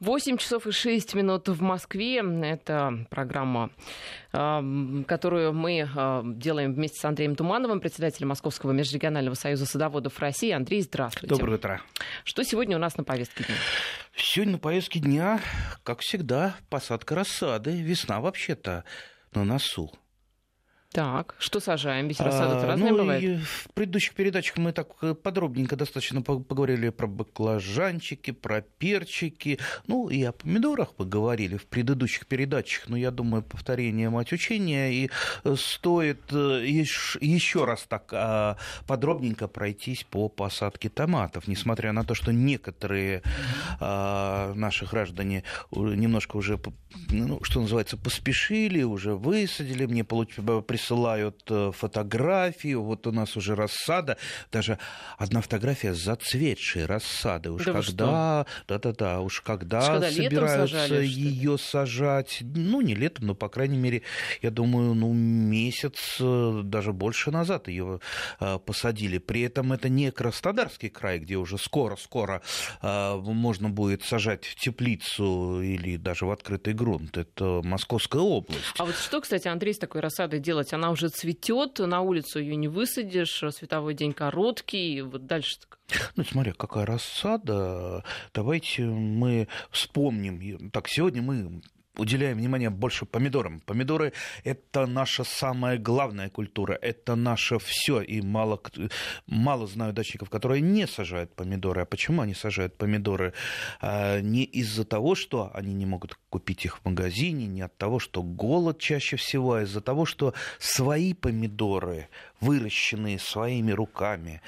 8 часов и 6 минут в Москве. Это программа, которую мы делаем вместе с Андреем Тумановым, председателем Московского межрегионального союза садоводов России. Андрей, здравствуйте. Доброе утро. Что сегодня у нас на повестке дня? Сегодня на повестке дня, как всегда, посадка рассады. Весна вообще-то на носу. Так, что сажаем? Ведь рассада а, разная ну, бывает. В предыдущих передачах мы так подробненько достаточно поговорили про баклажанчики, про перчики, ну и о помидорах поговорили в предыдущих передачах, но я думаю, повторение мать учения, и э, стоит э, еще раз так а, подробненько пройтись по посадке томатов, несмотря на то, что некоторые а, наши граждане немножко уже, ну, что называется, поспешили, уже высадили, мне присылали присылают э, фотографии, вот у нас уже рассада, даже одна фотография зацветшей рассады. Уж да когда, да-да-да, уж когда, уж когда собираются ее сажать, ну не летом, но по крайней мере, я думаю, ну месяц э, даже больше назад ее э, посадили. При этом это не Краснодарский край, где уже скоро-скоро можно будет сажать в теплицу или даже в открытый грунт. Это Московская область. А вот что, кстати, Андрей с такой рассадой делать? Она уже цветет, на улицу ее не высадишь, световой день короткий, вот дальше ну, смотря, какая рассада. Давайте мы вспомним. Так, сегодня мы уделяем внимание больше помидорам. Помидоры – это наша самая главная культура, это наше все. И мало, мало знаю дачников, которые не сажают помидоры. А почему они сажают помидоры? А, не из-за того, что они не могут купить их в магазине, не от того, что голод чаще всего, а из-за того, что свои помидоры, выращенные своими руками,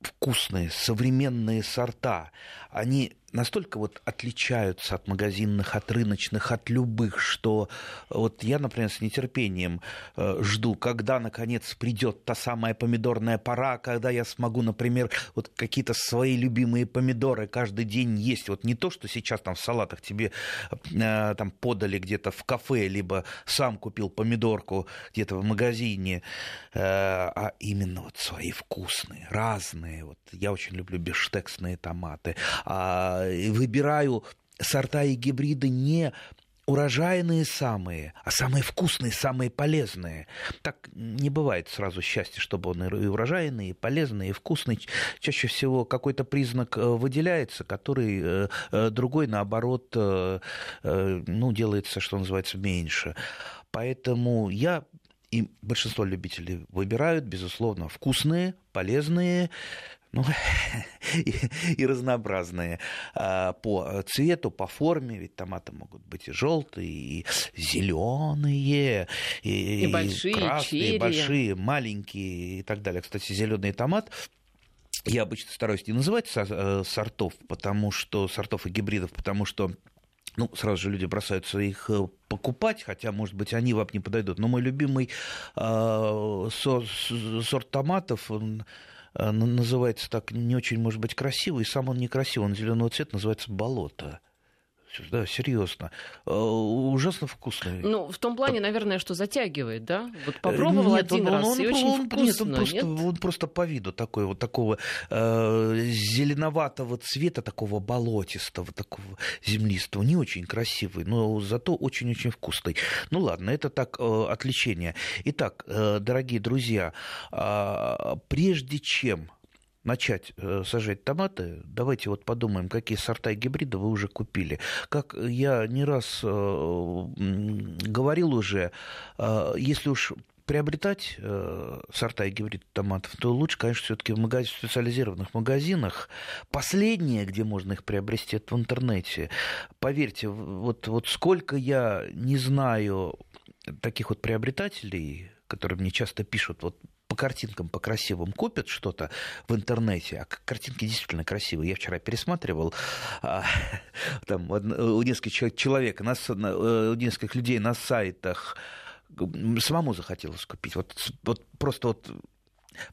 вкусные, современные сорта, они настолько вот отличаются от магазинных, от рыночных, от любых, что вот я, например, с нетерпением э, жду, когда наконец придет та самая помидорная пора, когда я смогу, например, вот какие-то свои любимые помидоры каждый день есть. Вот не то, что сейчас там в салатах тебе э, там подали где-то в кафе, либо сам купил помидорку где-то в магазине, э, а именно вот свои вкусные, разные. Вот я очень люблю бештексные томаты. А выбираю сорта и гибриды не урожайные самые, а самые вкусные, самые полезные. Так не бывает сразу счастья, чтобы он и урожайный, и полезный, и вкусный. Чаще всего какой-то признак э, выделяется, который э, э, другой, наоборот, ну, делается, что называется, меньше. Поэтому я и большинство любителей выбирают, безусловно, вкусные, полезные, ну, и, и разнообразные а, по цвету, по форме, ведь томаты могут быть и желтые, и зеленые, и, и большие, и красные, черри. большие, маленькие и так далее. Кстати, зеленый томат я обычно стараюсь не называть э, сортов, потому что сортов и гибридов, потому что ну, сразу же люди бросаются их э, покупать, хотя, может быть, они вам не подойдут. Но мой любимый э, сорт, сорт томатов, он называется так не очень, может быть, красиво, и сам он некрасивый, он зеленого цвета, называется болото да, серьезно. Э, ужасно вкусный. Ну, в том плане, наверное, что затягивает, да? Вот попробовал нет, один он, раз, он, и он, очень он, вкусно. Нет, он просто, нет? он просто по виду такой вот такого э, зеленоватого цвета, такого болотистого, такого землистого. Не очень красивый, но зато очень-очень вкусный. Ну ладно, это так э, отвлечение. Итак, э, дорогие друзья, э, прежде чем начать э, сажать томаты, давайте вот подумаем, какие сорта и гибриды вы уже купили. Как я не раз э, говорил уже, э, если уж приобретать сорта и гибриды томатов, то лучше, конечно, все-таки в, магаз... специализированных магазинах. Последнее, где можно их приобрести, это в интернете. Поверьте, вот, вот сколько я не знаю таких вот приобретателей, которые мне часто пишут, вот по картинкам, по красивым купят что-то в интернете, а картинки действительно красивые. Я вчера пересматривал а, там, у нескольких человек, на, у нескольких людей на сайтах, самому захотелось купить. Вот, вот просто вот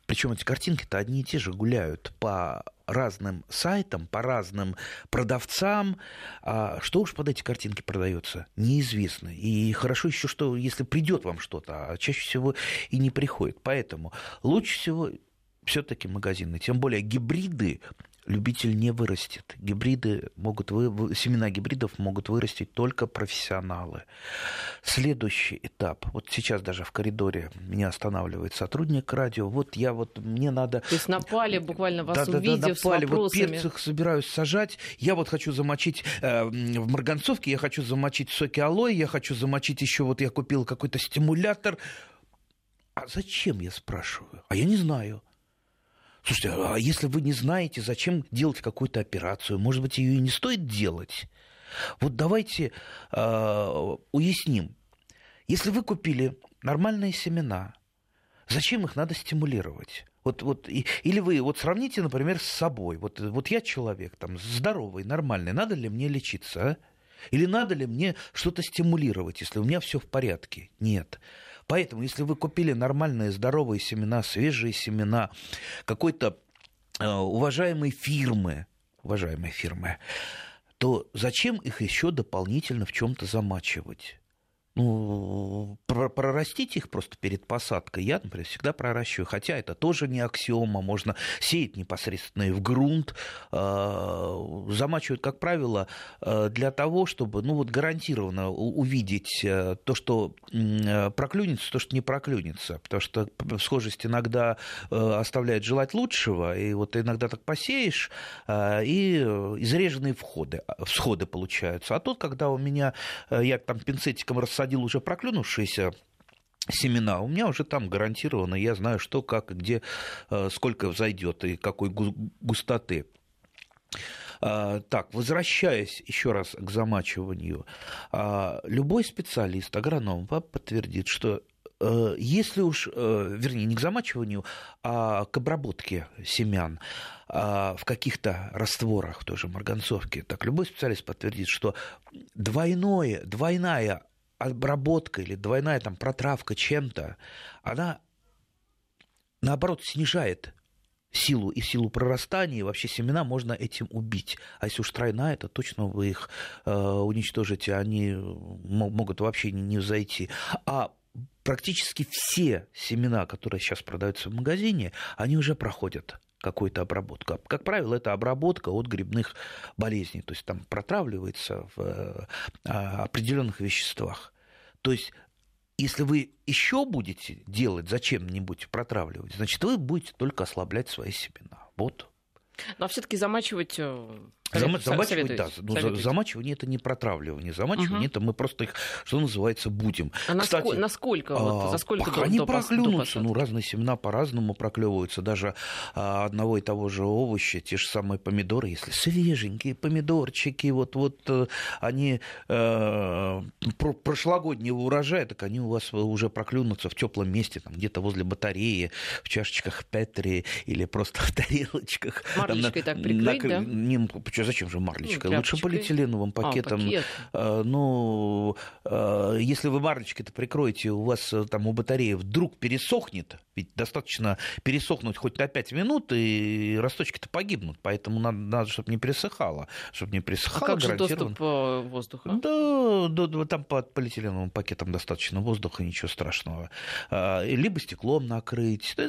причем эти картинки-то одни и те же гуляют по разным сайтам, по разным продавцам. А что уж под эти картинки продается, неизвестно. И хорошо еще, что если придет вам что-то, а чаще всего и не приходит. Поэтому лучше всего все-таки магазины. Тем более гибриды любитель не вырастет. Гибриды могут вы... семена гибридов могут вырастить только профессионалы. Следующий этап. Вот сейчас даже в коридоре меня останавливает сотрудник радио. Вот я вот мне надо. То есть напали буквально вас да, увидев да, да, напали. с вопросами. Вот перцах собираюсь сажать. Я вот хочу замочить э, в марганцовке, я хочу замочить соки алоэ, я хочу замочить еще вот я купил какой-то стимулятор. А зачем я спрашиваю? А я не знаю. Слушайте, а если вы не знаете, зачем делать какую-то операцию, может быть, ее и не стоит делать? Вот давайте э, уясним. Если вы купили нормальные семена, зачем их надо стимулировать? Вот, вот, и, или вы вот сравните, например, с собой. Вот, вот я человек там, здоровый, нормальный, надо ли мне лечиться? А? Или надо ли мне что-то стимулировать, если у меня все в порядке? Нет. Поэтому, если вы купили нормальные, здоровые семена, свежие семена, какой-то э, уважаемой фирмы, уважаемой фирмы, то зачем их еще дополнительно в чем-то замачивать? Ну, прорастить их просто перед посадкой я, например, всегда проращиваю. Хотя это тоже не аксиома, можно сеять непосредственно и в грунт. А, замачивают, как правило, а, для того, чтобы ну, вот гарантированно увидеть э, то, что проклюнется, то, что не проклюнется. Потому что схожесть иногда э, оставляет желать лучшего, и вот иногда так посеешь, а, и изреженные входы, всходы получаются. А тут, когда у меня, э, я там пинцетиком рассадил посадил уже проклюнувшиеся семена, у меня уже там гарантированно, я знаю, что, как, где, э, сколько взойдет и какой густоты. А, так, возвращаясь еще раз к замачиванию, а, любой специалист, агроном подтвердит, что э, если уж, э, вернее, не к замачиванию, а к обработке семян а, в каких-то растворах, в той же марганцовке, так любой специалист подтвердит, что двойное, двойная обработка или двойная там протравка чем-то, она наоборот снижает силу и силу прорастания, и вообще семена можно этим убить. А если уж тройная, то точно вы их э, уничтожите, они могут вообще не, взойти. А практически все семена, которые сейчас продаются в магазине, они уже проходят какую-то обработку. Как правило, это обработка от грибных болезней, то есть там протравливается в э, определенных веществах. То есть если вы еще будете делать зачем-нибудь протравливать, значит, вы будете только ослаблять свои семена. Вот. Но все-таки замачивать Зама- замачивать, да. Ну, замачивание это не протравливание. Замачивание угу. это мы просто их, что называется, будем. А Кстати, насколько, насколько вот, за сколько пока до, они до, проклюнутся. До ну, разные семена по-разному проклевываются. Даже а, одного и того же овоща, те же самые помидоры, если свеженькие помидорчики, вот, вот э, они э, про прошлогоднего урожая, так они у вас уже проклюнутся в теплом месте, там где-то возле батареи, в чашечках Петри или просто в тарелочках. Марлечкой так прикрыть, на, да? Не, что, зачем же марлечкой? Ну, Лучше полиэтиленовым пакетом. А, пакет. А, ну, а, если вы марлечкой-то прикроете, у вас э, там у батареи вдруг пересохнет, ведь достаточно пересохнуть хоть на 5 минут, и росточки-то погибнут. Поэтому надо, надо чтобы не пересыхало. Чтобы не пересыхало, а как же доступ э, воздуха? Да, да, да, там под полиэтиленовым пакетом достаточно воздуха, ничего страшного. Либо стеклом накрыть, да,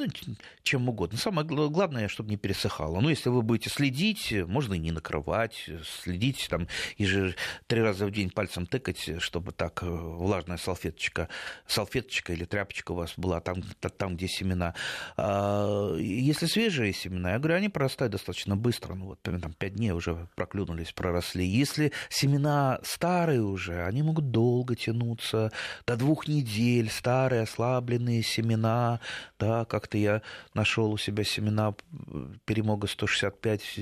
чем угодно. Самое главное, чтобы не пересыхало. Ну, если вы будете следить, можно и не накрывать следить, там, и же три раза в день пальцем тыкать, чтобы так э, влажная салфеточка, салфеточка или тряпочка у вас была там, там где семена. А если свежие семена, я говорю, они прорастают достаточно быстро, ну вот там пять дней уже проклюнулись, проросли. Если семена старые уже, они могут долго тянуться, до двух недель, старые ослабленные семена, да, как-то я нашел у себя семена перемога 165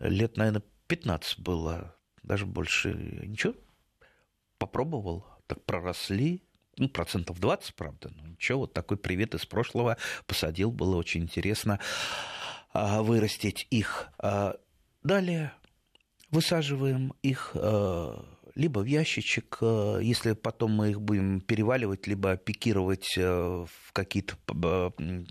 лет наверное, 15 было, даже больше. Ничего, попробовал, так проросли, ну, процентов 20, правда, ну ничего, вот такой привет из прошлого посадил, было очень интересно а, вырастить их. А, далее высаживаем их а, либо в ящичек, э, если потом мы их будем переваливать, либо пикировать э, в какие-то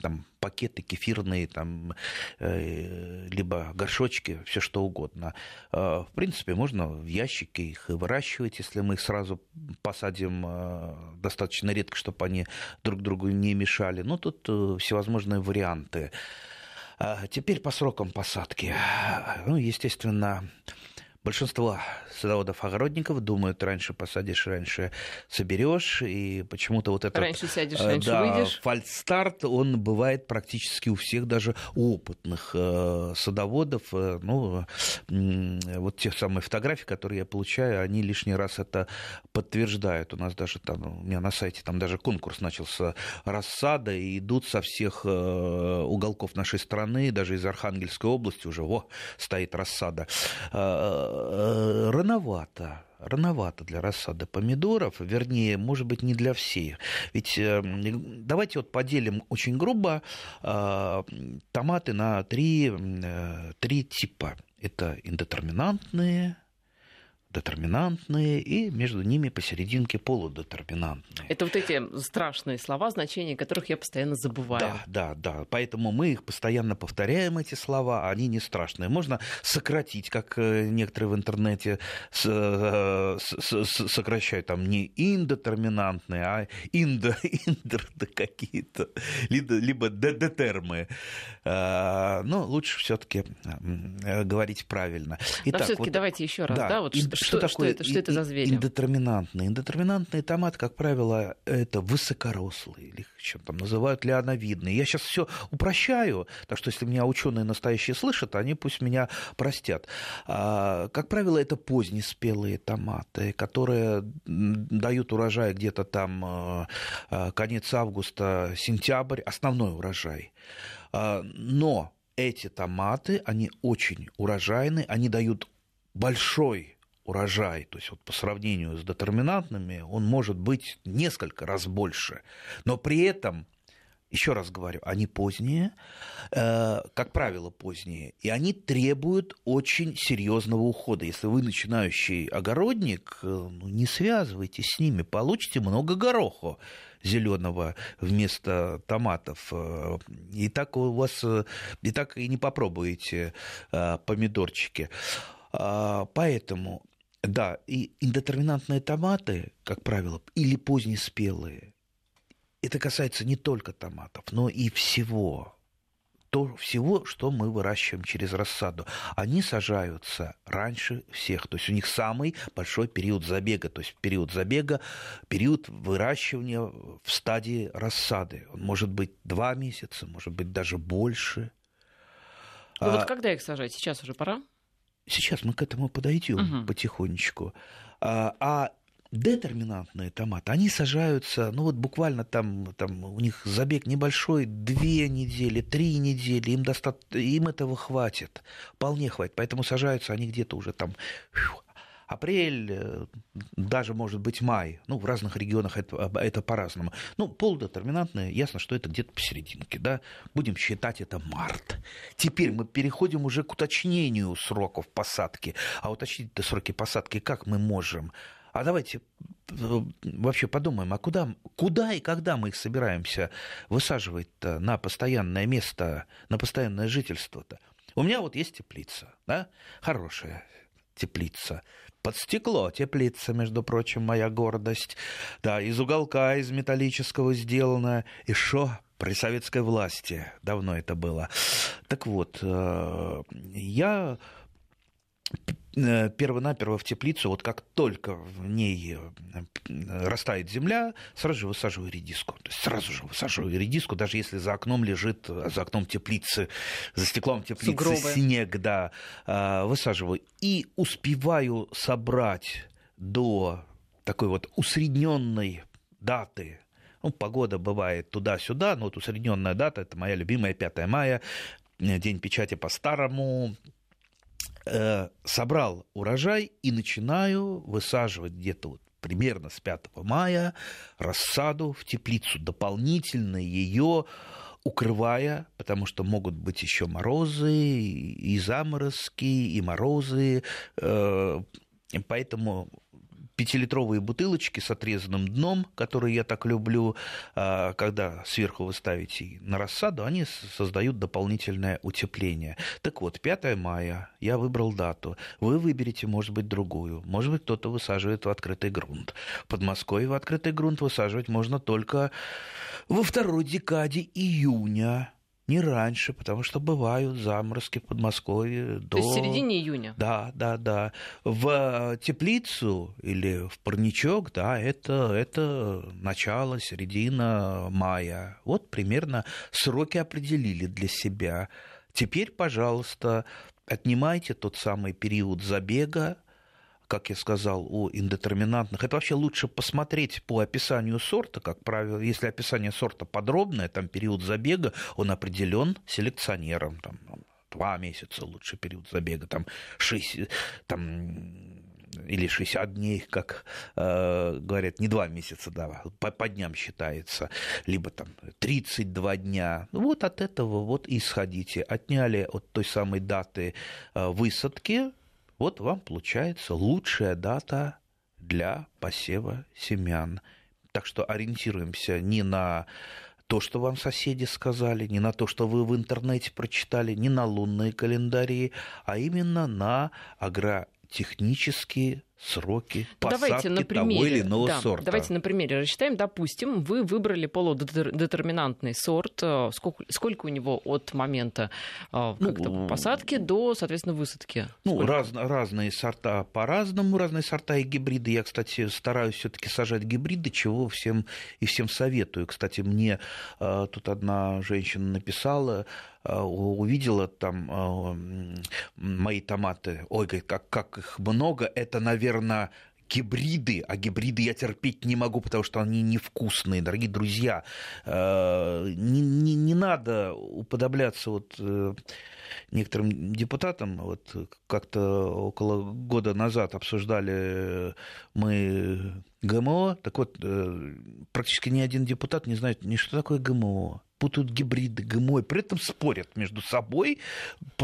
там, пакеты кефирные, там, либо горшочки, все что угодно. В принципе, можно в ящике их и выращивать, если мы их сразу посадим достаточно редко, чтобы они друг другу не мешали. Ну, тут всевозможные варианты. А теперь по срокам посадки. Ну, естественно, большинство садоводов-огородников думают, раньше посадишь, раньше соберешь, и почему-то вот этот... Раньше сядешь, э, раньше да, выйдешь. фальстарт, он бывает практически у всех, даже у опытных э, садоводов. Э, ну, э, вот те самые фотографии, которые я получаю, они лишний раз это подтверждают. У нас даже там, у меня на сайте там даже конкурс начался рассада, и идут со всех э, уголков нашей страны, даже из Архангельской области уже, во, стоит рассада. Э, э, рановато рановато для рассады помидоров, вернее, может быть, не для всех. Ведь э, давайте вот поделим очень грубо э, томаты на три, э, три типа. Это индетерминантные, детерминантные и между ними посерединке полудетерминантные. Это вот эти страшные слова, значения которых я постоянно забываю. Да, да, да. Поэтому мы их постоянно повторяем, эти слова, они не страшные. Можно сократить, как э, некоторые в интернете э, сокращают, там не индетерминантные, а индо, индер какие-то, либо, детермы. А, но лучше все-таки говорить правильно. Итак, Но все-таки вот, давайте еще раз, да, да вот что, что, такое что это, что это за звери? Индетерминантные. Индетерминантные томаты, как правило, это высокорослые, или чем там называют лиановидные. Я сейчас все упрощаю, так что если меня ученые настоящие слышат, они пусть меня простят. А, как правило, это позднеспелые томаты, которые дают урожай где-то там а, а, конец августа, сентябрь, основной урожай. А, но эти томаты, они очень урожайны, они дают большой урожай, то есть вот по сравнению с детерминантными, он может быть несколько раз больше. Но при этом, еще раз говорю, они поздние, э, как правило, поздние, и они требуют очень серьезного ухода. Если вы начинающий огородник, э, ну, не связывайтесь с ними, получите много гороху зеленого вместо томатов. Э, и так у вас э, и так и не попробуете э, помидорчики. А, поэтому да, и индетерминантные томаты, как правило, или позднеспелые, это касается не только томатов, но и всего. То, всего, что мы выращиваем через рассаду. Они сажаются раньше всех. То есть у них самый большой период забега. То есть период забега, период выращивания в стадии рассады. Он может быть два месяца, может быть даже больше. Ну, а, вот когда их сажать? Сейчас уже пора? Сейчас мы к этому подойдем угу. потихонечку. А, а детерминантные томаты, они сажаются, ну вот буквально там, там у них забег небольшой, две недели, три недели, им, доста... им этого хватит, вполне хватит, поэтому сажаются они где-то уже там апрель, э, даже, может быть, май. Ну, в разных регионах это, это по-разному. Ну, полудетерминантное, ясно, что это где-то посерединке, да. Будем считать это март. Теперь мы переходим уже к уточнению сроков посадки. А уточнить сроки посадки как мы можем? А давайте э, вообще подумаем, а куда, куда и когда мы их собираемся высаживать-то на постоянное место, на постоянное жительство-то? У меня вот есть теплица, да, хорошая теплица под стекло теплица, между прочим, моя гордость. Да, из уголка, из металлического сделана. И что? При советской власти. Давно это было. Так вот, э, я первонаперво в теплицу, вот как только в ней э, растает земля, сразу же высаживаю редиску. То есть сразу же высаживаю редиску, даже если за окном лежит, э, за окном теплицы, за стеклом теплицы Сугробы. снег, да, высаживаю. И успеваю собрать до такой вот усредненной даты ну, погода бывает туда-сюда, но вот усредненная дата, это моя любимая 5 мая, день печати по-старому, Э, собрал урожай и начинаю высаживать где-то вот примерно с 5 мая рассаду в теплицу, дополнительно ее укрывая, потому что могут быть еще морозы, и заморозки, и морозы, э, поэтому пятилитровые бутылочки с отрезанным дном, которые я так люблю, а, когда сверху вы ставите на рассаду, они создают дополнительное утепление. Так вот, 5 мая я выбрал дату. Вы выберете, может быть, другую. Может быть, кто-то высаживает в открытый грунт. В Подмосковье в открытый грунт высаживать можно только во второй декаде июня не раньше, потому что бывают заморозки в Подмосковье до... То есть в середине июня? Да, да, да. В теплицу или в парничок, да, это, это начало, середина мая. Вот примерно сроки определили для себя. Теперь, пожалуйста, отнимайте тот самый период забега, как я сказал, о индетерминантных. Это вообще лучше посмотреть по описанию сорта, как правило, если описание сорта подробное, там период забега, он определен селекционером, там, два месяца лучше период забега, там, шесть, там, или 60 дней, как э, говорят, не два месяца, да, по, по дням считается, либо там 32 дня. Вот от этого вот исходите. Отняли от той самой даты э, высадки, вот вам получается лучшая дата для посева семян. Так что ориентируемся не на то, что вам соседи сказали, не на то, что вы в интернете прочитали, не на лунные календари, а именно на агротехнические сроки посадки давайте на примере, того или иного да, сорта. Давайте на примере рассчитаем. Допустим, вы выбрали полудетерминантный сорт. Э, сколько, сколько у него от момента э, ну, посадки до, соответственно, высадки? Ну, раз, разные сорта по-разному, разные сорта и гибриды. Я, кстати, стараюсь все-таки сажать гибриды, чего всем и всем советую. Кстати, мне э, тут одна женщина написала, увидела там мои томаты, ой, говорит, как, как их много, это, наверное, наверное, гибриды, а гибриды я терпеть не могу, потому что они невкусные, дорогие друзья. Э, не, не, не надо уподобляться вот э, некоторым депутатам. Вот как-то около года назад обсуждали мы ГМО. Так вот, э, практически ни один депутат не знает ни что такое ГМО, путают гибриды, ГМО, при этом спорят между собой,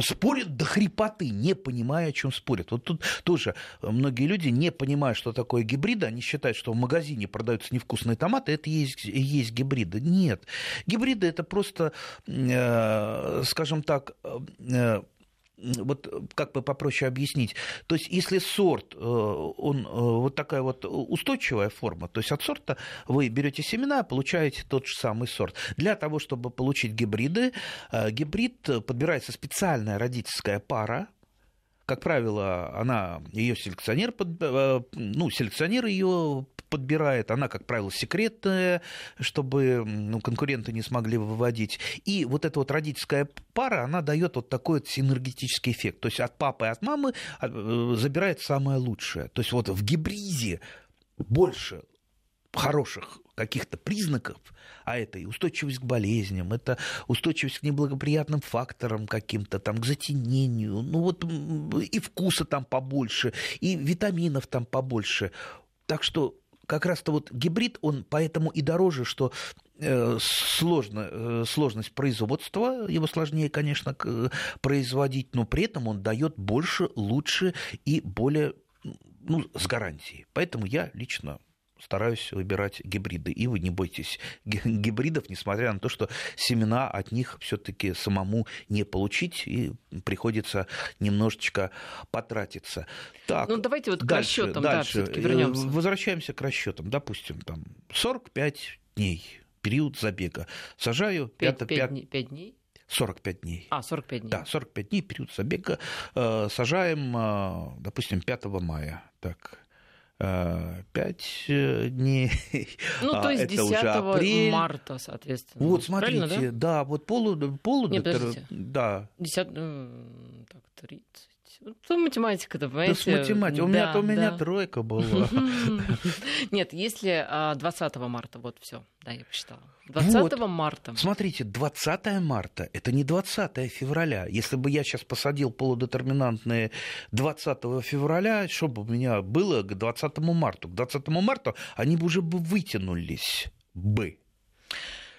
спорят до хрипоты, не понимая, о чем спорят. Вот тут тоже многие люди, не понимая, что такое гибриды, они считают, что в магазине продаются невкусные томаты, это и есть, и есть гибриды. Нет. Гибриды это просто, э, скажем так, э, вот как бы попроще объяснить. То есть, если сорт, э, он э, вот такая вот устойчивая форма, то есть от сорта вы берете семена, получаете тот же самый сорт. Для того, чтобы получить гибриды, э, гибрид подбирается специальная родительская пара, как правило, она, ее селекционер, ну, селекционер ее подбирает. Она, как правило, секретная, чтобы ну, конкуренты не смогли выводить. И вот эта вот родительская пара, она дает вот такой вот синергетический эффект. То есть от папы и от мамы а, э, забирает самое лучшее. То есть вот в гибризе больше хороших каких-то признаков, а это и устойчивость к болезням, это устойчивость к неблагоприятным факторам каким-то, там, к затенению, ну вот и вкуса там побольше, и витаминов там побольше. Так что как раз-то вот гибрид, он поэтому и дороже, что э, сложно, э, сложность производства, его сложнее, конечно, производить, но при этом он дает больше, лучше и более ну, с гарантией. Поэтому я лично стараюсь выбирать гибриды. И вы не бойтесь гибридов, несмотря на то, что семена от них все-таки самому не получить, и приходится немножечко потратиться. Так, ну давайте вот дальше, к расчетам дальше. да, вернемся. Возвращаемся к расчетам. Допустим, там 45 дней период забега. Сажаю 5, 5, 5, 5 дней. 45 дней. А, 45 дней. Да, 45 дней, период забега. Э, сажаем, э, допустим, 5 мая. Так, пять э, дней. Ну, то есть 10 марта, соответственно. Вот, смотрите, да? да, вот полу... полу Нет, подождите. Да. 10... Так, 30... Ну, математика-то, понимаете? Да, с математикой. Да, у меня, да. у меня тройка была. Нет, если 20 а, марта, вот все, да, я посчитала. 20 вот. марта. Смотрите, 20 марта – это не 20 февраля. Если бы я сейчас посадил полудетерминантные 20 февраля, что бы у меня было к 20 марта? К 20 марта они бы уже бы вытянулись бы.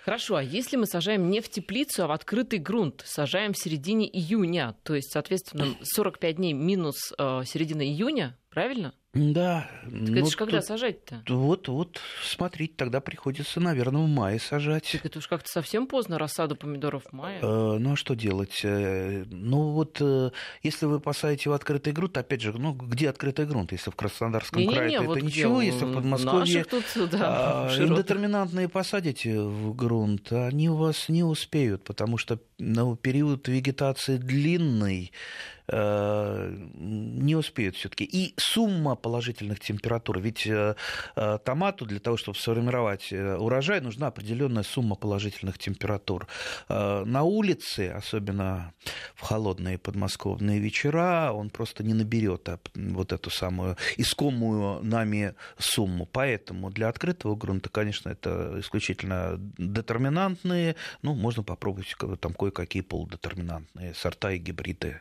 Хорошо, а если мы сажаем не в теплицу, а в открытый грунт, сажаем в середине июня, то есть, соответственно, 45 дней минус э, середина июня, правильно? Да. Так ну, это же когда тут, сажать-то? Вот, вот, смотрите, тогда приходится, наверное, в мае сажать. Так это уж как-то совсем поздно, рассаду помидоров в мае. Э, ну, а что делать? Э, ну, вот, э, если вы посадите в открытый грунт, опять же, ну, где открытый грунт? Если в Краснодарском не, крае, не, не, это вот ничего, где, если в Подмосковье... тут, да, а, индетерминантные посадите в грунт, они у вас не успеют, потому что ну, период вегетации длинный, Э, не успеют все-таки. И сумма положительных температур. Ведь э, э, томату для того, чтобы сформировать урожай, нужна определенная сумма положительных температур. На улице, особенно в холодные подмосковные вечера, он просто не наберет вот эту самую искомую нами сумму. Поэтому для открытого грунта, конечно, это исключительно детерминантные. Ну, можно попробовать там кое-какие полудетерминантные сорта и гибриды.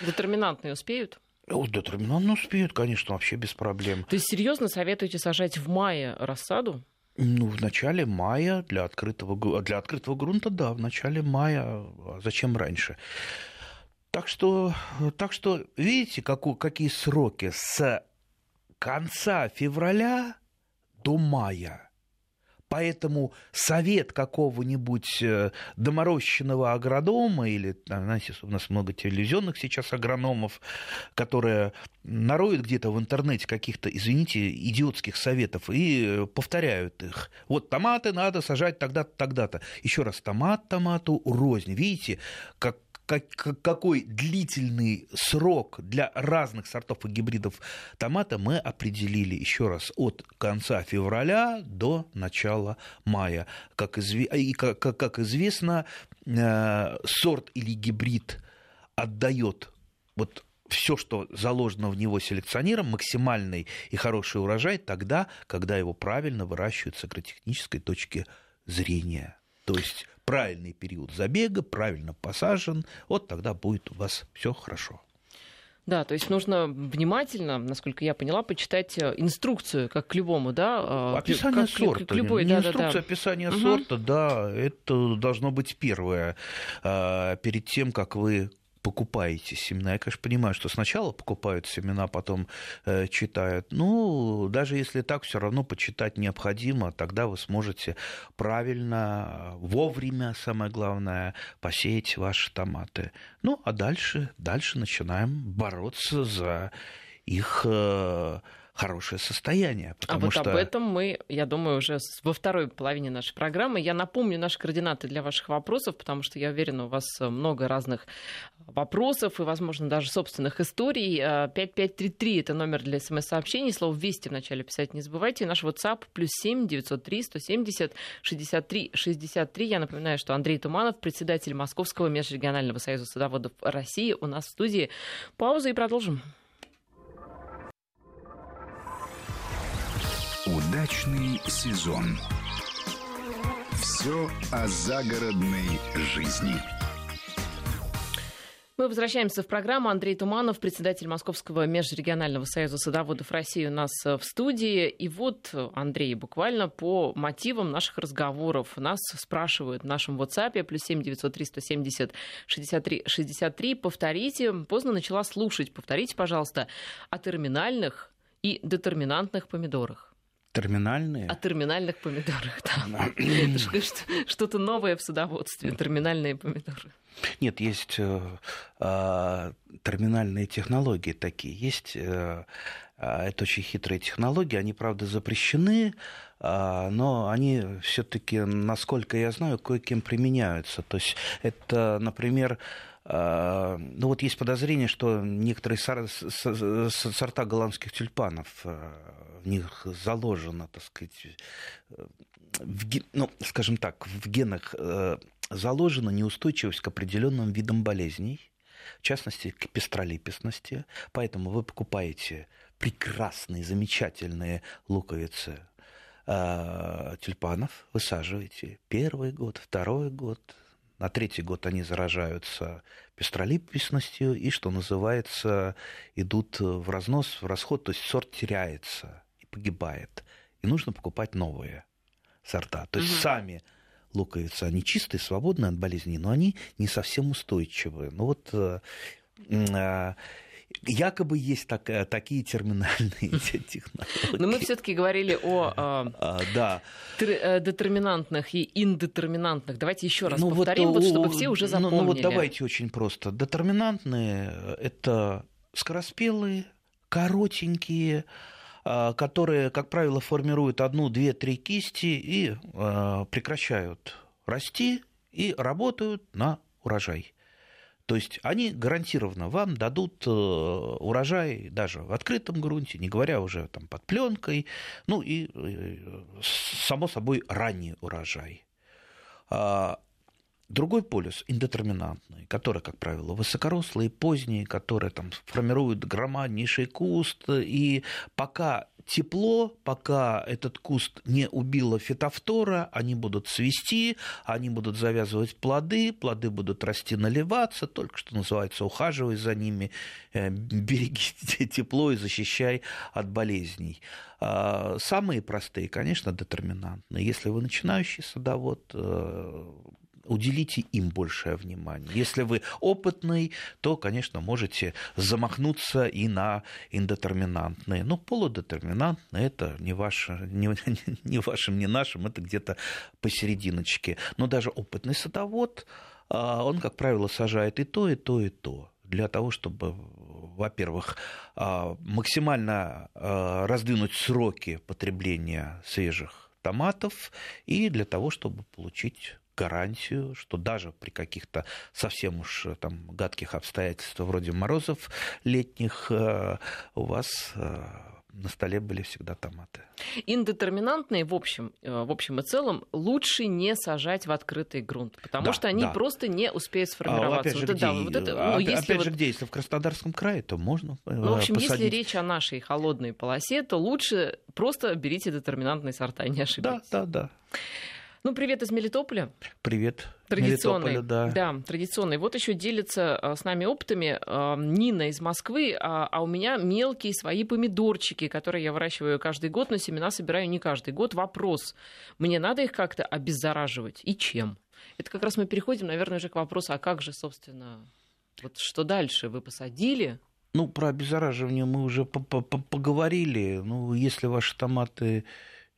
Детерминантные успеют? Детерминантные успеют, конечно, вообще без проблем. То есть серьезно советуете сажать в мае рассаду? Ну, в начале мая для открытого, для открытого грунта, да, в начале мая. А зачем раньше? Так что, так что видите, каку, какие сроки? С конца февраля до мая – Поэтому совет какого-нибудь э, доморощенного агронома, или, знаете, у нас много телевизионных сейчас агрономов, которые нароют где-то в интернете каких-то, извините, идиотских советов и э, повторяют их. Вот томаты надо сажать тогда-то, тогда-то. Еще раз, томат томату рознь. Видите, как как, какой длительный срок для разных сортов и гибридов томата мы определили еще раз от конца февраля до начала мая. Как, изве... и как, как известно, э, сорт или гибрид отдает вот все, что заложено в него селекционером, максимальный и хороший урожай тогда, когда его правильно выращивают с агротехнической точки зрения. То есть правильный период забега, правильно посажен, вот тогда будет у вас все хорошо. Да, то есть нужно внимательно, насколько я поняла, почитать э, инструкцию, как к любому, да? А, описание как, сорта. К, любой, не да, инструкция, да, да. описание угу. сорта, да, это должно быть первое. А, перед тем, как вы покупаете семена. Я, конечно, понимаю, что сначала покупают семена, потом э, читают. Ну, даже если так, все равно почитать необходимо. Тогда вы сможете правильно, вовремя, самое главное, посеять ваши томаты. Ну, а дальше, дальше начинаем бороться за их э, хорошее состояние. А вот что... об этом мы, я думаю, уже во второй половине нашей программы. Я напомню наши координаты для ваших вопросов, потому что я уверена, у вас много разных вопросов и, возможно, даже собственных историй. 5533 а, – это номер для смс-сообщений. Слово «Вести» вначале писать не забывайте. Наш WhatsApp – плюс 7 903 170 63 63. Я напоминаю, что Андрей Туманов, председатель Московского межрегионального союза садоводов России, у нас в студии. Пауза и продолжим. Удачный сезон. Все о загородной жизни. Мы возвращаемся в программу. Андрей Туманов, председатель Московского межрегионального союза садоводов России у нас в студии. И вот, Андрей, буквально по мотивам наших разговоров нас спрашивают в нашем WhatsApp плюс 7 903 170 63 63. Повторите, поздно начала слушать. Повторите, пожалуйста, о терминальных и детерминантных помидорах. Терминальные? О терминальных помидорах, да. Что-то новое в садоводстве, терминальные помидоры. Нет, есть э, э, терминальные технологии такие. Есть, э, э, это очень хитрые технологии, они, правда, запрещены, э, но они все-таки, насколько я знаю, кое-кем применяются. То есть это, например, ну вот есть подозрение, что некоторые сорта голландских тюльпанов э, в них заложено, так сказать, в, ну, скажем так, в генах э, заложена неустойчивость к определенным видам болезней, в частности, к пестролипесности. Поэтому вы покупаете прекрасные, замечательные луковицы э, тюльпанов, высаживаете первый год, второй год, на третий год они заражаются пестролипесностью и, что называется, идут в разнос, в расход, то есть сорт теряется погибает. И нужно покупать новые сорта. То есть угу. сами луковицы, они чистые, свободные от болезней, но они не совсем устойчивые. Ну вот э, э, Якобы есть так, такие терминальные технологии. Но мы все-таки говорили о а, да. Э, детерминантных и индетерминантных. Давайте еще раз ну, повторим, вот, вот, чтобы все уже запомнили. Ну, ну вот давайте очень просто. Детерминантные – это скороспелые, коротенькие, которые, как правило, формируют одну, две, три кисти и а, прекращают расти и работают на урожай. То есть они гарантированно вам дадут э, урожай даже в открытом грунте, не говоря уже там под пленкой, ну и э, само собой ранний урожай. Другой полюс индетерминантный, который, как правило, высокорослые, поздние, которые там формируют громаднейший куст, и пока тепло, пока этот куст не убило фитофтора, они будут цвести, они будут завязывать плоды, плоды будут расти, наливаться, только что называется, ухаживай за ними, э, береги тепло и защищай от болезней. А, самые простые, конечно, детерминантные. Если вы начинающий садовод, э, уделите им большее внимание. Если вы опытный, то, конечно, можете замахнуться и на индетерминантные. Но полудетерминантные это не, ваше, не, не вашим, не нашим, это где-то посерединочке. Но даже опытный садовод, а, он, как правило, сажает и то, и то, и то для того, чтобы, во-первых, а, максимально а, раздвинуть сроки потребления свежих томатов и для того, чтобы получить гарантию, что даже при каких-то совсем уж э, там гадких обстоятельствах вроде морозов летних э, у вас э, на столе были всегда томаты. Индетерминантные, в общем, в общем и целом, лучше не сажать в открытый грунт, потому да, что они да. просто не успеют сформироваться. А, опять же, вот где, да, вот это, ну, опять, если опять вот... же, где, если в Краснодарском крае, то можно Ну, в общем, посадить. если речь о нашей холодной полосе, то лучше просто берите детерминантные сорта, не ошибайтесь. Да, да, да. Ну, привет из Мелитополя. Привет. Традиционный, да. Да, традиционный. Вот еще делится а, с нами опытами а, Нина из Москвы, а, а у меня мелкие свои помидорчики, которые я выращиваю каждый год, но семена собираю не каждый год. Вопрос, мне надо их как-то обеззараживать и чем? Это как раз мы переходим, наверное, уже к вопросу, а как же, собственно, вот что дальше? Вы посадили, ну, про обеззараживание мы уже поговорили. Ну, если ваши томаты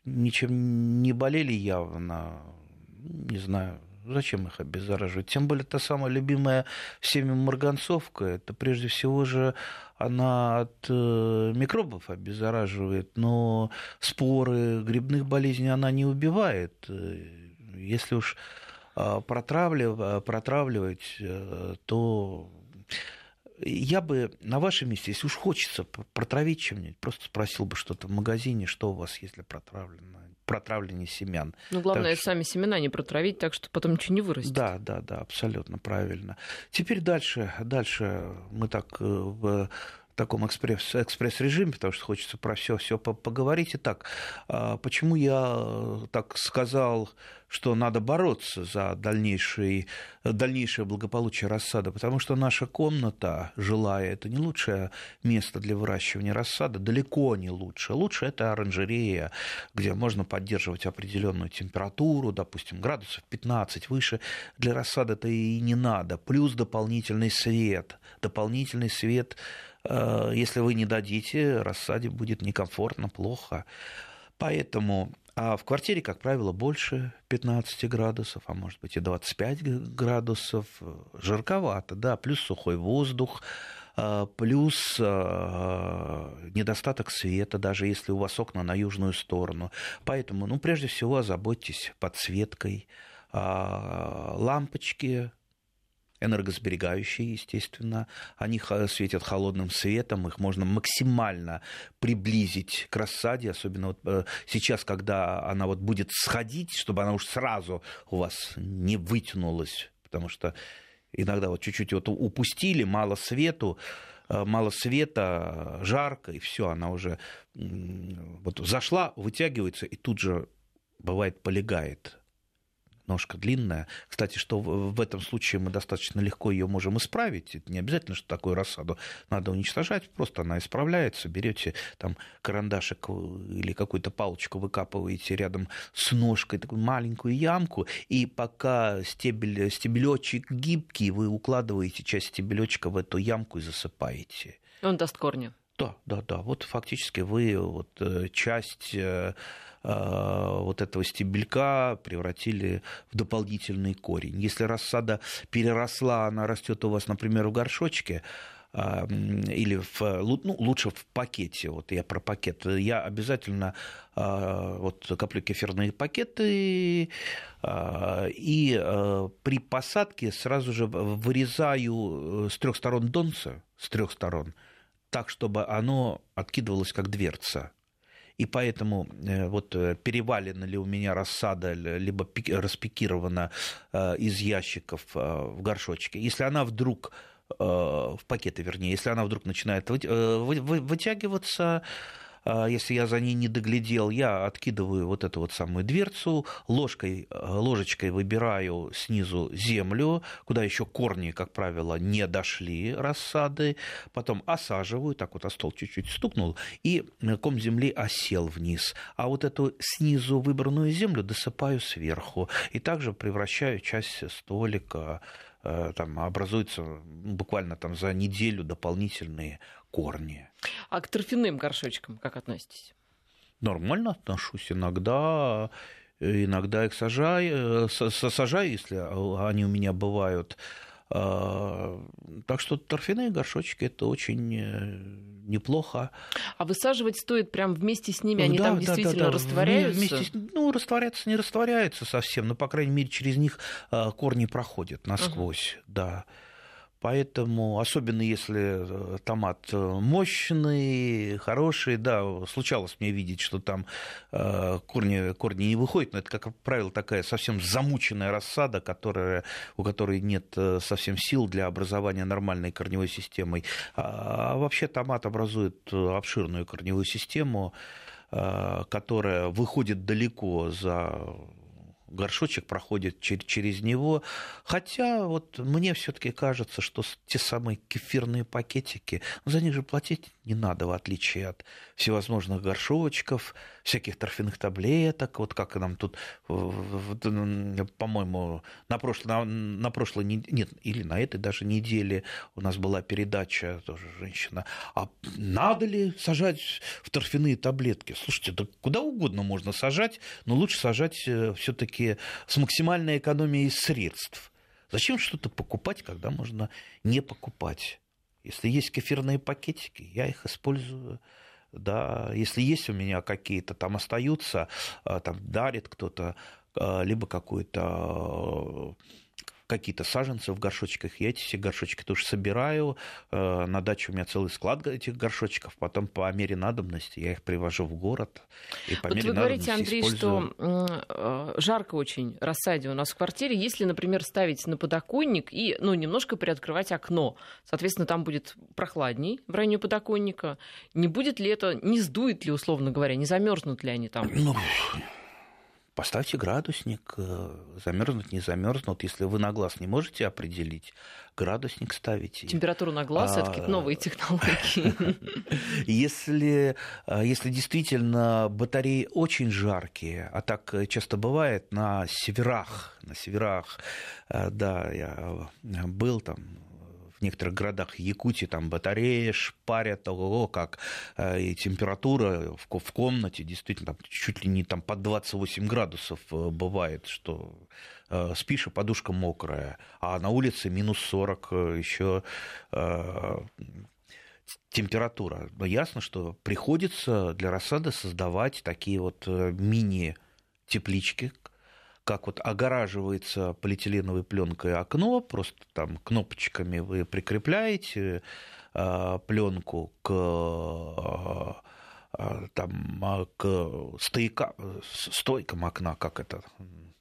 ничем не болели явно. Не знаю, зачем их обеззараживать? Тем более та самая любимая всеми марганцовка, это прежде всего же она от э, микробов обеззараживает, но споры грибных болезней она не убивает. Если уж а, протравливать, протравливать э, то я бы на вашем месте, если уж хочется протравить чем-нибудь, просто спросил бы что-то в магазине, что у вас есть для протравлено, протравления семян. Ну, главное, так, сами семена не протравить, так что потом ничего не вырастет. Да, да, да, абсолютно правильно. Теперь дальше, дальше мы так э, в таком экспресс, экспресс-режиме, потому что хочется про все все поговорить. Итак, а, почему я э, так сказал, что надо бороться за дальнейшее, дальнейшее благополучие рассада? Потому что наша комната жилая – это не лучшее место для выращивания рассада, далеко не лучше. Лучше это оранжерея, где можно поддерживать определенную температуру, допустим, градусов 15 выше. Для рассада это и не надо. Плюс дополнительный свет. Дополнительный свет если вы не дадите, рассаде будет некомфортно, плохо. Поэтому а в квартире, как правило, больше 15 градусов, а может быть и 25 градусов. Жарковато, да, плюс сухой воздух, э, плюс э, недостаток света, даже если у вас окна на южную сторону. Поэтому, ну, прежде всего, озаботьтесь подсветкой, лампочки энергосберегающие, естественно. Они светят холодным светом, их можно максимально приблизить к рассаде, особенно вот э, сейчас, когда она вот будет сходить, чтобы она уж сразу у вас не вытянулась, потому что иногда вот чуть-чуть вот упустили, мало свету, э, мало света, жарко, и все, она уже вот зашла, вытягивается, и тут же бывает полегает ножка длинная. Кстати, что в этом случае мы достаточно легко ее можем исправить. Это не обязательно, что такую рассаду надо уничтожать, просто она исправляется. Берете там карандашик или какую-то палочку выкапываете рядом с ножкой такую маленькую ямку, и пока стебель, стебелечек гибкий, вы укладываете часть стебелечка в эту ямку и засыпаете. Он даст корни. Да, да, да. Вот фактически вы вот часть вот этого стебелька превратили в дополнительный корень. Если рассада переросла, она растет у вас, например, в горшочке, или в, ну, лучше в пакете, вот я про пакет, я обязательно а, вот коплю кефирные пакеты и при посадке сразу же вырезаю э, с трех сторон донца, с трех сторон, так, чтобы оно откидывалось как дверца. И поэтому э, вот э, перевалена ли у меня рассада, либо распикирована из ящиков в горшочке. Если она вдруг Э, в пакеты, вернее, если она вдруг начинает э, вытягиваться, э, если я за ней не доглядел, я откидываю вот эту вот самую дверцу, ложкой, ложечкой выбираю снизу землю, куда еще корни, как правило, не дошли рассады, потом осаживаю, так вот о стол чуть-чуть стукнул, и ком земли осел вниз. А вот эту снизу выбранную землю досыпаю сверху, и также превращаю часть столика Э, там образуются буквально там за неделю дополнительные корни. А к торфяным горшочкам как относитесь? Нормально отношусь. Иногда иногда их сажаю, э, сажаю, если они у меня бывают а, так что торфяные горшочки это очень э, неплохо. А высаживать стоит прям вместе с ними? Они да, там да, действительно да, да. растворяются? Вместе, ну, растворяться не растворяются совсем, но, по крайней мере, через них а, корни проходят насквозь, угу. да. Поэтому, особенно если э, томат э, мощный, хороший, да, случалось мне видеть, что там э, корни, корни не выходят, но это, как правило, такая совсем замученная рассада, которая, у которой нет совсем сил для образования нормальной корневой системы. А, а вообще томат образует обширную корневую систему, которая выходит далеко за горшочек проходит через него. Хотя вот мне все-таки кажется, что те самые кефирные пакетики, за них же платить не надо, в отличие от всевозможных горшочков, всяких торфяных таблеток, вот как нам тут, по-моему, на прошлой, на, на прошлой нет, или на этой даже неделе у нас была передача, тоже женщина, а надо ли сажать в торфяные таблетки? Слушайте, да куда угодно можно сажать, но лучше сажать э, все-таки с максимальной экономией средств. Зачем что-то покупать, когда можно не покупать? Если есть кефирные пакетики, я их использую да, если есть у меня какие-то там остаются, а, там дарит кто-то, а, либо какую-то какие-то саженцы в горшочках. Я эти все горшочки тоже собираю. Э, на даче у меня целый склад этих горшочков. Потом по мере надобности я их привожу в город. И по вот мере вы говорите, Андрей, использую... что э, жарко очень рассаде у нас в квартире. Если, например, ставить на подоконник и ну, немножко приоткрывать окно, соответственно, там будет прохладней в районе подоконника. Не будет ли это, не сдует ли, условно говоря, не замерзнут ли они там? Ну, Поставьте градусник, э, замерзнуть, не замерзнут. Если вы на глаз не можете определить, градусник ставите. Температуру на глаз, а... это какие-то новые технологии. Если, э, если действительно батареи очень жаркие, а так часто бывает на северах, на северах, э, да, я был там в некоторых городах Якутии там батареи шпарят, ого, как э, и температура в, в комнате действительно там, чуть ли не там под 28 градусов э, бывает, что э, спишь, и подушка мокрая, а на улице минус 40 еще температура. Но ясно, что приходится для рассады создавать такие вот мини-теплички, как вот огораживается полиэтиленовой пленкой окно, просто там кнопочками вы прикрепляете э, пленку к э, э, там, к стойка, стойкам окна, как это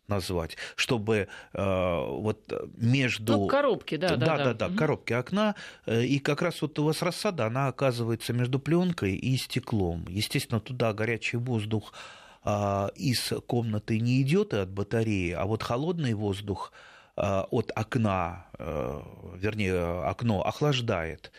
назвать, чтобы э, вот между... Ну, коробки, да, да, да, да, да, коробки окна, и как раз вот у вас рассада, она оказывается между пленкой и стеклом. Естественно, туда горячий воздух а, из комнаты не идет и от батареи, а вот холодный воздух а, от окна, а, вернее, окно охлаждает.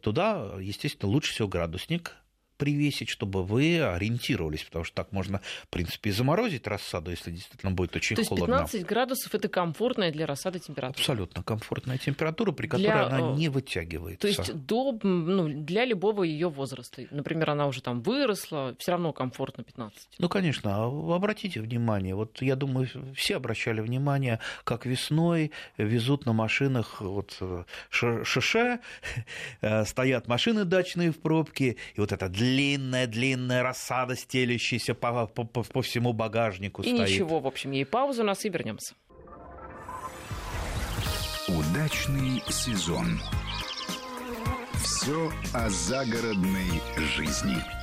Туда, естественно, лучше всего градусник привесить, чтобы вы ориентировались, потому что так можно, в принципе, и заморозить рассаду, если действительно будет очень То холодно. То есть 15 градусов это комфортная для рассады температура? Абсолютно комфортная температура, при которой для... она э, не вытягивается. То есть до, ну, для любого ее возраста. Например, она уже там выросла, все равно комфортно 15. Ну, конечно. А обратите внимание, вот я думаю, все обращали внимание, как весной везут на машинах вот э, шише, э, стоят машины дачные в пробке, и вот эта длинная-длинная рассада, стелящаяся по, по, по всему багажнику и стоит. ничего, в общем, ей паузу, у нас и вернемся. Удачный сезон. Все о загородной жизни.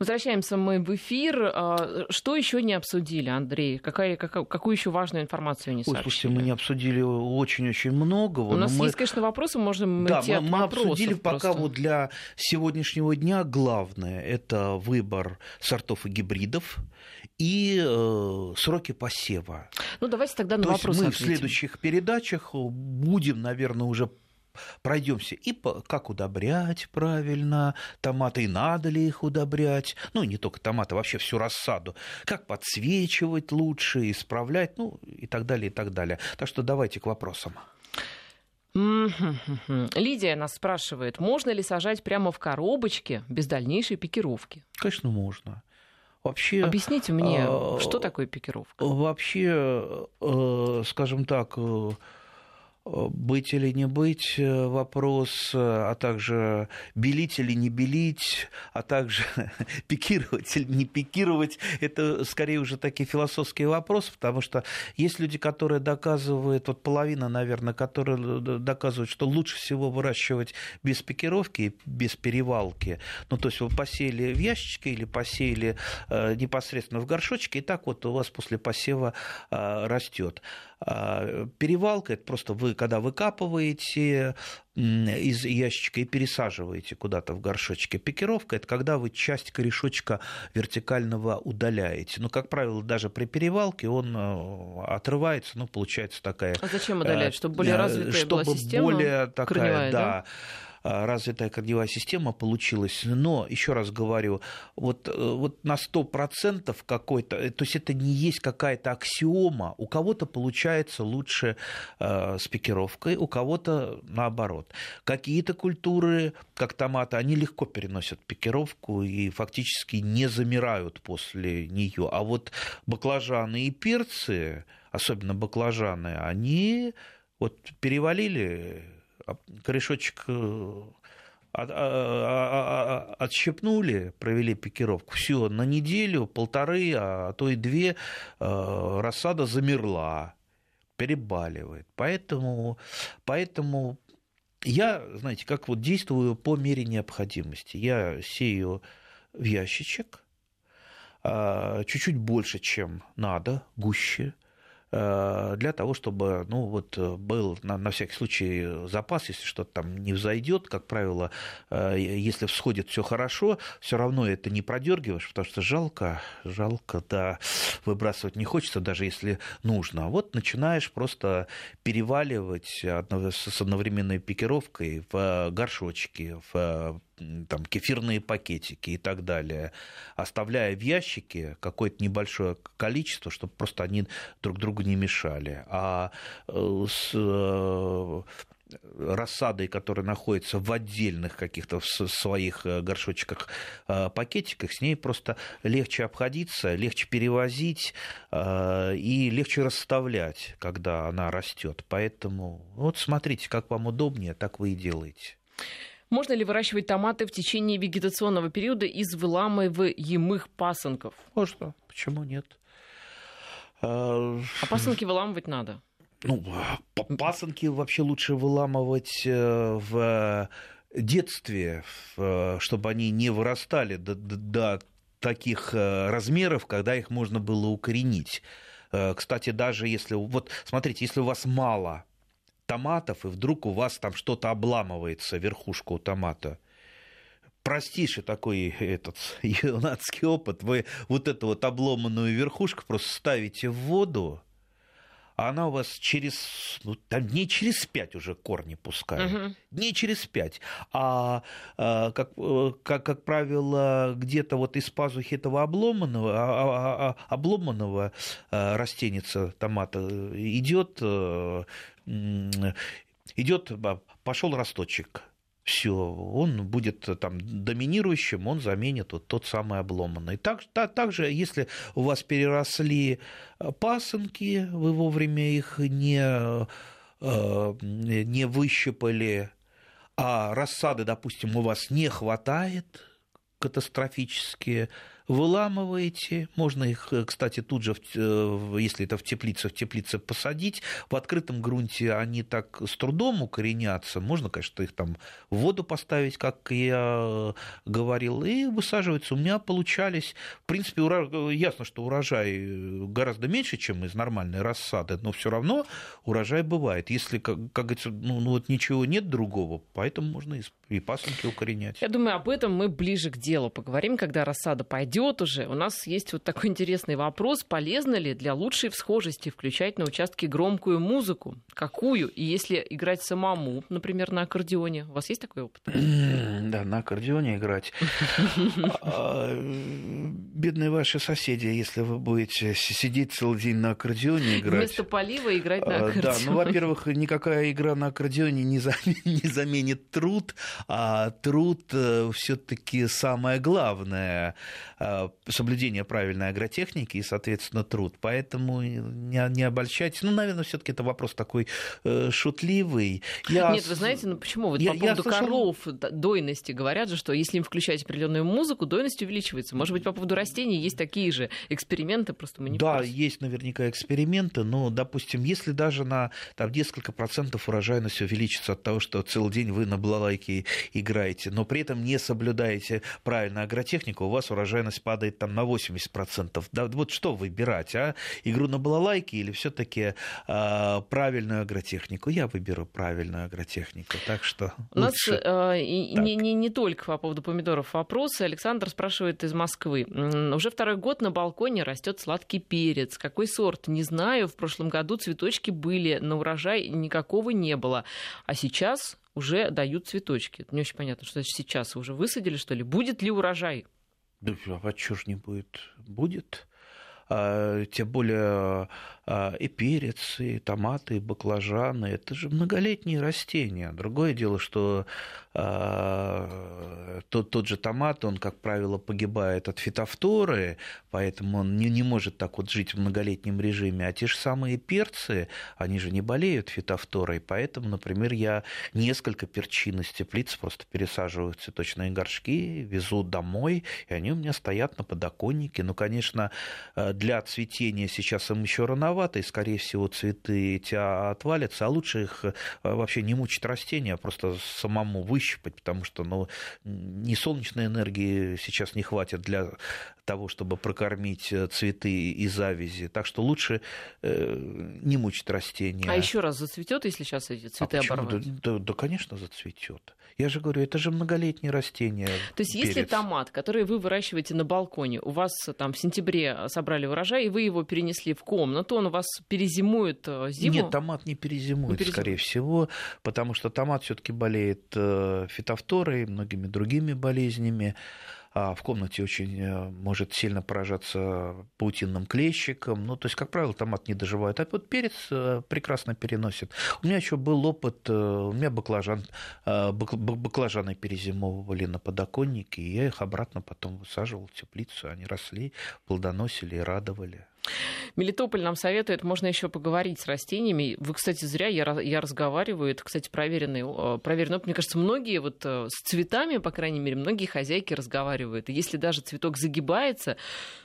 Возвращаемся мы в эфир. А, что еще не обсудили, Андрей? Какая, какая, какую еще важную информацию не Ой, сообщили? Слушайте, мы не обсудили очень-очень много. У нас мы... есть, конечно, вопросы, можем да, идти мы, от мы обсудили просто. пока вот для сегодняшнего дня главное – это выбор сортов и гибридов и э, сроки посева. Ну, давайте тогда на То вопросы есть мы ответим. в следующих передачах будем, наверное, уже пройдемся и по, как удобрять правильно томаты, и надо ли их удобрять, ну, не только томаты, вообще всю рассаду, как подсвечивать лучше, исправлять, ну, и так далее, и так далее. Так что давайте к вопросам. Лидия нас спрашивает, можно ли сажать прямо в коробочке без дальнейшей пикировки? Конечно, можно. Вообще, Объясните мне, э, что такое пикировка? Вообще, э, скажем так, э, быть или не быть э, вопрос, э, а также белить или не белить, а также пикировать или не пикировать, это скорее уже такие философские вопросы, потому что есть люди, которые доказывают, вот половина, наверное, которые доказывают, что лучше всего выращивать без пикировки, без перевалки. Ну, то есть вы посеяли в ящичке или посеяли э, непосредственно в горшочке, и так вот у вас после посева растет. А, перевалка – это просто вы, когда выкапываете из ящичка и пересаживаете куда-то в горшочке. Пикировка – это когда вы часть корешочка вертикального удаляете. Но, как правило, даже при перевалке он э, отрывается, ну, получается такая… А зачем удалять? Чтобы более развитая чтобы была система более такая, корневая, да, да? А, развитая корневая система получилась. Но, еще раз говорю, вот, э, вот на 100% какой-то, э, то есть это не есть какая-то аксиома. У кого-то получается лучше э, с пикировкой, у кого-то наоборот. Какие-то культуры, как томаты, они легко переносят пикировку и фактически не замирают после нее. А вот баклажаны и перцы, особенно баклажаны, они вот перевалили корешочек э, а, а, а, отщепнули, провели пикировку, все, на неделю, полторы, а то и две э, рассада замерла, перебаливает. Поэтому, поэтому я, знаете, как вот действую по мере необходимости. Я сею в ящичек, чуть-чуть больше, чем надо, гуще, для того, чтобы ну, вот, э, был на, на всякий случай запас, если что-то там не взойдет, как правило, э, если всходит все хорошо, все равно это не продергиваешь, потому что жалко, жалко, да, выбрасывать не хочется, даже если нужно. Вот начинаешь просто переваливать с одновременной пикировкой в горшочки, в там, кефирные пакетики и так далее, оставляя в ящике какое-то небольшое количество, чтобы просто они друг другу не мешали. А э, с э, рассадой, которая находится в отдельных каких-то своих э, горшочках, пакетиках, с ней просто легче обходиться, легче перевозить и легче расставлять, когда она растет. Поэтому вот смотрите, как вам удобнее, так вы и делаете. Можно ли выращивать томаты в течение вегетационного периода из выламываемых пасынков? Можно. Почему нет? А, а пасынки выламывать надо? Ну, пасынки вообще лучше выламывать э, в детстве, чтобы они не вырастали до, до таких э, размеров, когда их можно было укоренить. Э, кстати, даже если... Вот смотрите, если у вас мало томатов, и вдруг у вас там что-то обламывается, верхушка у томата. Простейший такой этот юнацкий опыт. Вы вот эту вот обломанную верхушку просто ставите в воду, а она у вас через, ну, там дней через пять уже корни пускает. Угу. Дней через пять. А, а как, э, как, как правило, где-то вот из пазухи этого обломанного, а, а, а, обломанного а, растеница томата идет, идет пошел росточек все, он будет там доминирующим, он заменит вот тот самый обломанный. Так, так, также, если у вас переросли э, пасынки, вы вовремя их не, э, не выщипали, а рассады, допустим, у вас не хватает катастрофически, выламываете, можно их, э, кстати, тут же, э, если это в теплице, в теплице посадить, в открытом грунте они так с трудом укоренятся, можно, конечно, их там в воду поставить, как я говорил, и высаживаются. У меня получались, в принципе, э, ясно, что урожай гораздо меньше, чем из нормальной рассады, но все равно урожай бывает. Если, как, как говорится, ну, ну вот ничего нет другого, поэтому можно и пасынки укоренять. Я думаю, об этом мы ближе к делу поговорим, когда рассада пойдет идет уже. У нас есть вот такой интересный вопрос. Полезно ли для лучшей всхожести включать на участке громкую музыку? Какую? И если играть самому, например, на аккордеоне? У вас есть такой опыт? Да, на аккордеоне играть. А, бедные ваши соседи, если вы будете сидеть целый день на аккордеоне играть. Вместо полива играть на аккордеоне. Да, ну, во-первых, никакая игра на аккордеоне не заменит труд, а труд э, все-таки самое главное соблюдение правильной агротехники и, соответственно, труд. Поэтому не, не обольщайтесь. Ну, наверное, все-таки это вопрос такой э, шутливый. Я... Нет, вы знаете, ну почему? Вот я, по поводу слышал... коров, дойности говорят же, что если им включать определенную музыку, дойность увеличивается. Может быть, по поводу растений есть такие же эксперименты, просто мы не Да, есть наверняка эксперименты, но, допустим, если даже на там, несколько процентов урожайность увеличится от того, что целый день вы на балалайке играете, но при этом не соблюдаете правильно агротехнику, у вас урожайность урожайность падает там на 80%. Да, вот что выбирать, а? Игру на балалайке или все таки э, правильную агротехнику? Я выберу правильную агротехнику, так что У нас э, не, не, не только по поводу помидоров вопросы. Александр спрашивает из Москвы. Уже второй год на балконе растет сладкий перец. Какой сорт? Не знаю. В прошлом году цветочки были, но урожай никакого не было. А сейчас уже дают цветочки. Не очень понятно, что значит сейчас. Уже высадили, что ли? Будет ли урожай? Да, а чего ж не будет? Будет. А, тем более и перец, и томаты, и баклажаны. Это же многолетние растения. Другое дело, что а, тот, тот же томат, он, как правило, погибает от фитофторы, поэтому он не, не может так вот жить в многолетнем режиме. А те же самые перцы, они же не болеют фитофторой, поэтому, например, я несколько перчин из теплиц просто пересаживаю в цветочные горшки, везу домой, и они у меня стоят на подоконнике. Ну, конечно, для цветения сейчас им еще рановато, и, скорее всего, цветы эти отвалятся, а лучше их э, вообще не мучить растения, а просто самому выщипать, потому что ну, ни солнечной энергии сейчас не хватит для того, чтобы прокормить э, цветы и завязи. Так что лучше э, не мучить растения. А еще раз зацветет, если сейчас эти цветы а оборвать? Да, да, да, конечно, зацветет. Я же говорю, это же многолетние растения. То есть, перец. если томат, который вы выращиваете на балконе, у вас там в сентябре собрали урожай, и вы его перенесли в комнату, он у вас перезимует э, зиму? Нет, томат не перезимует, не перезимует. скорее всего, потому что томат все-таки болеет э, фитофторой, многими другими болезнями в комнате очень э, может сильно поражаться паутинным клещиком. Ну, то есть, как правило, томат не доживает. А вот перец э, прекрасно переносит. У меня еще был опыт, э, у меня баклажан, баклажаны перезимовывали на подоконнике, и я их обратно потом высаживал в теплицу. Они росли, плодоносили и радовали. Мелитополь нам советует, можно еще поговорить с растениями. Вы, кстати, зря, я, я разговариваю, это, кстати, проверенный, э, проверенный Мне кажется, многие вот э, с цветами, по крайней мере, многие хозяйки разговаривают. И если даже цветок загибается,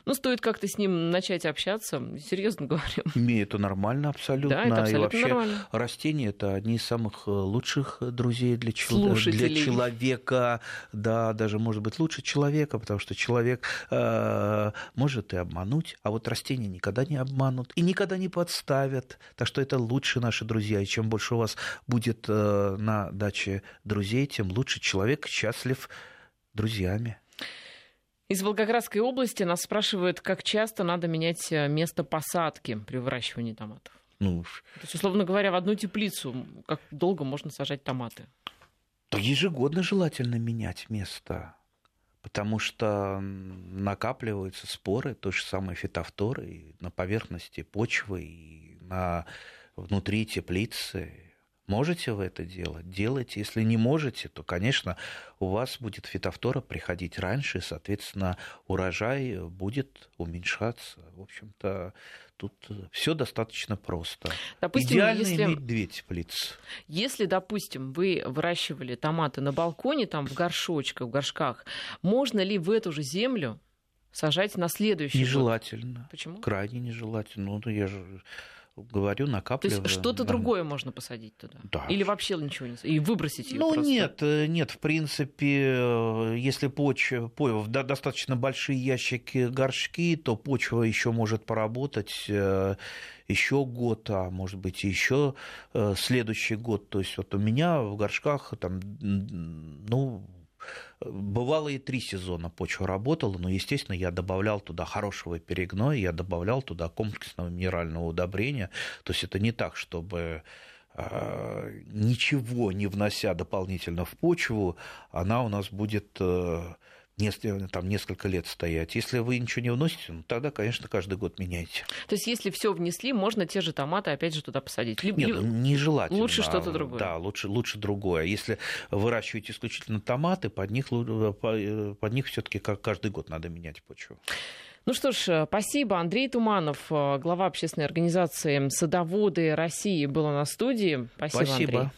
ну, стоит как-то с ним начать общаться, серьезно говорю. И это нормально абсолютно. Да, это абсолютно и вообще нормально. растения – это одни из самых э, лучших друзей для, чел... для человека. Да, даже, может быть, лучше человека, потому что человек э, может и обмануть, а вот растения никогда не обманут и никогда не подставят. Так что это лучшие наши друзья. И чем больше у вас будет э, на даче друзей, тем лучше человек счастлив друзьями. Из Волгоградской области нас спрашивают, как часто надо менять э, место посадки при выращивании томатов. Ну, То есть, условно говоря, в одну теплицу как долго можно сажать томаты? То ежегодно желательно менять место потому что накапливаются споры, то же самое фитофторы на поверхности почвы и на внутри теплицы. Можете вы это делать? Делайте. Если не можете, то, конечно, у вас будет фитофтора приходить раньше, и, соответственно, урожай будет уменьшаться. В общем-то, тут все достаточно просто. Допустим, Идеально если, иметь две теплицы. Если, допустим, вы выращивали томаты на балконе, там в горшочках, в горшках, можно ли в эту же землю сажать на следующий Нежелательно. Год? Почему? Крайне нежелательно. Ну, я же говорю, накапливаю. То есть что-то да. другое можно посадить туда? Да. Или вообще ничего не И выбросить ее Ну просто? нет, э, нет, в принципе, э, если почва, почва достаточно большие ящики, горшки, то почва еще может поработать э, еще год, а может быть еще следующий год. То есть вот у меня в горшках там, ну, Бывало и три сезона почва работала, но, естественно, я добавлял туда хорошего перегноя, я добавлял туда комплексного минерального удобрения. То есть это не так, чтобы а, ничего не внося дополнительно в почву, она у нас будет э, там, несколько лет стоять. Если вы ничего не вносите, ну, тогда, конечно, каждый год меняйте. То есть, если все внесли, можно те же томаты опять же туда посадить? Либо, Нет, нежелательно. Лучше что-то другое. Да, лучше, лучше другое. Если выращиваете исключительно томаты, под них, под них все-таки каждый год надо менять почву. Ну что ж, спасибо. Андрей Туманов, глава общественной организации «Садоводы России» был на студии. Спасибо, спасибо. Андрей.